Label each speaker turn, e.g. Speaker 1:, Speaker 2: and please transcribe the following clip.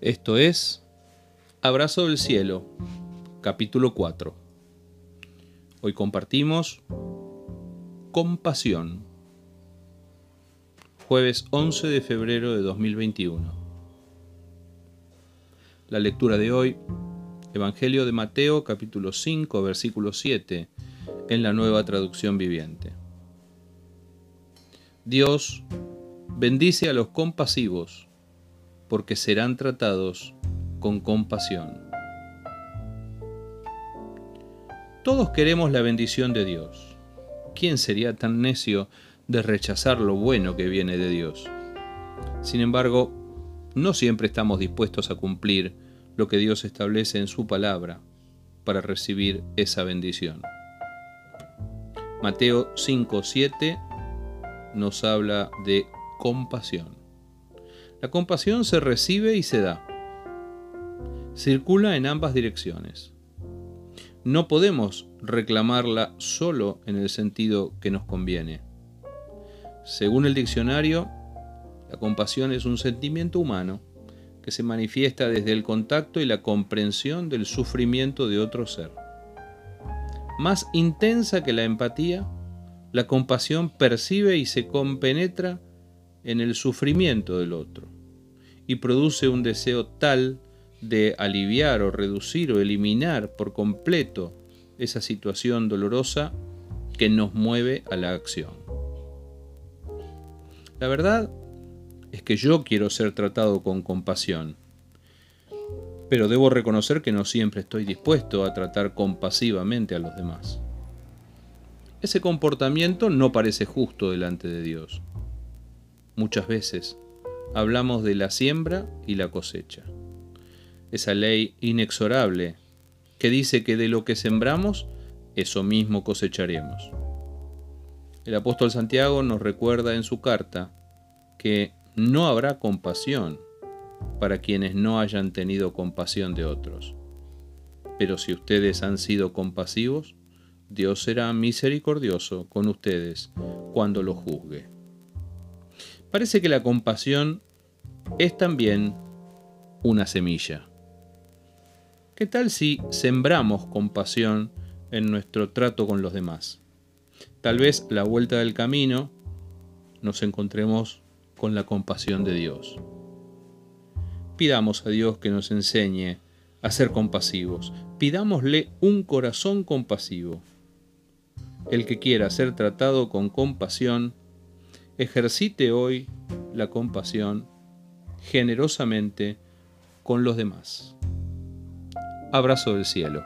Speaker 1: Esto es Abrazo del Cielo, capítulo 4. Hoy compartimos Compasión, jueves 11 de febrero de 2021. La lectura de hoy, Evangelio de Mateo, capítulo 5, versículo 7, en la nueva traducción viviente. Dios bendice a los compasivos porque serán tratados con compasión. Todos queremos la bendición de Dios. ¿Quién sería tan necio de rechazar lo bueno que viene de Dios? Sin embargo, no siempre estamos dispuestos a cumplir lo que Dios establece en su palabra para recibir esa bendición. Mateo 5:7 nos habla de compasión. La compasión se recibe y se da. Circula en ambas direcciones. No podemos reclamarla solo en el sentido que nos conviene. Según el diccionario, la compasión es un sentimiento humano que se manifiesta desde el contacto y la comprensión del sufrimiento de otro ser. Más intensa que la empatía, la compasión percibe y se compenetra en el sufrimiento del otro y produce un deseo tal de aliviar o reducir o eliminar por completo esa situación dolorosa que nos mueve a la acción. La verdad es que yo quiero ser tratado con compasión, pero debo reconocer que no siempre estoy dispuesto a tratar compasivamente a los demás. Ese comportamiento no parece justo delante de Dios muchas veces hablamos de la siembra y la cosecha. Esa ley inexorable que dice que de lo que sembramos, eso mismo cosecharemos. El apóstol Santiago nos recuerda en su carta que no habrá compasión para quienes no hayan tenido compasión de otros. Pero si ustedes han sido compasivos, Dios será misericordioso con ustedes cuando lo juzgue. Parece que la compasión es también una semilla. ¿Qué tal si sembramos compasión en nuestro trato con los demás? Tal vez a la vuelta del camino nos encontremos con la compasión de Dios. Pidamos a Dios que nos enseñe a ser compasivos. Pidámosle un corazón compasivo. El que quiera ser tratado con compasión, ejercite hoy la compasión generosamente con los demás. Abrazo del cielo.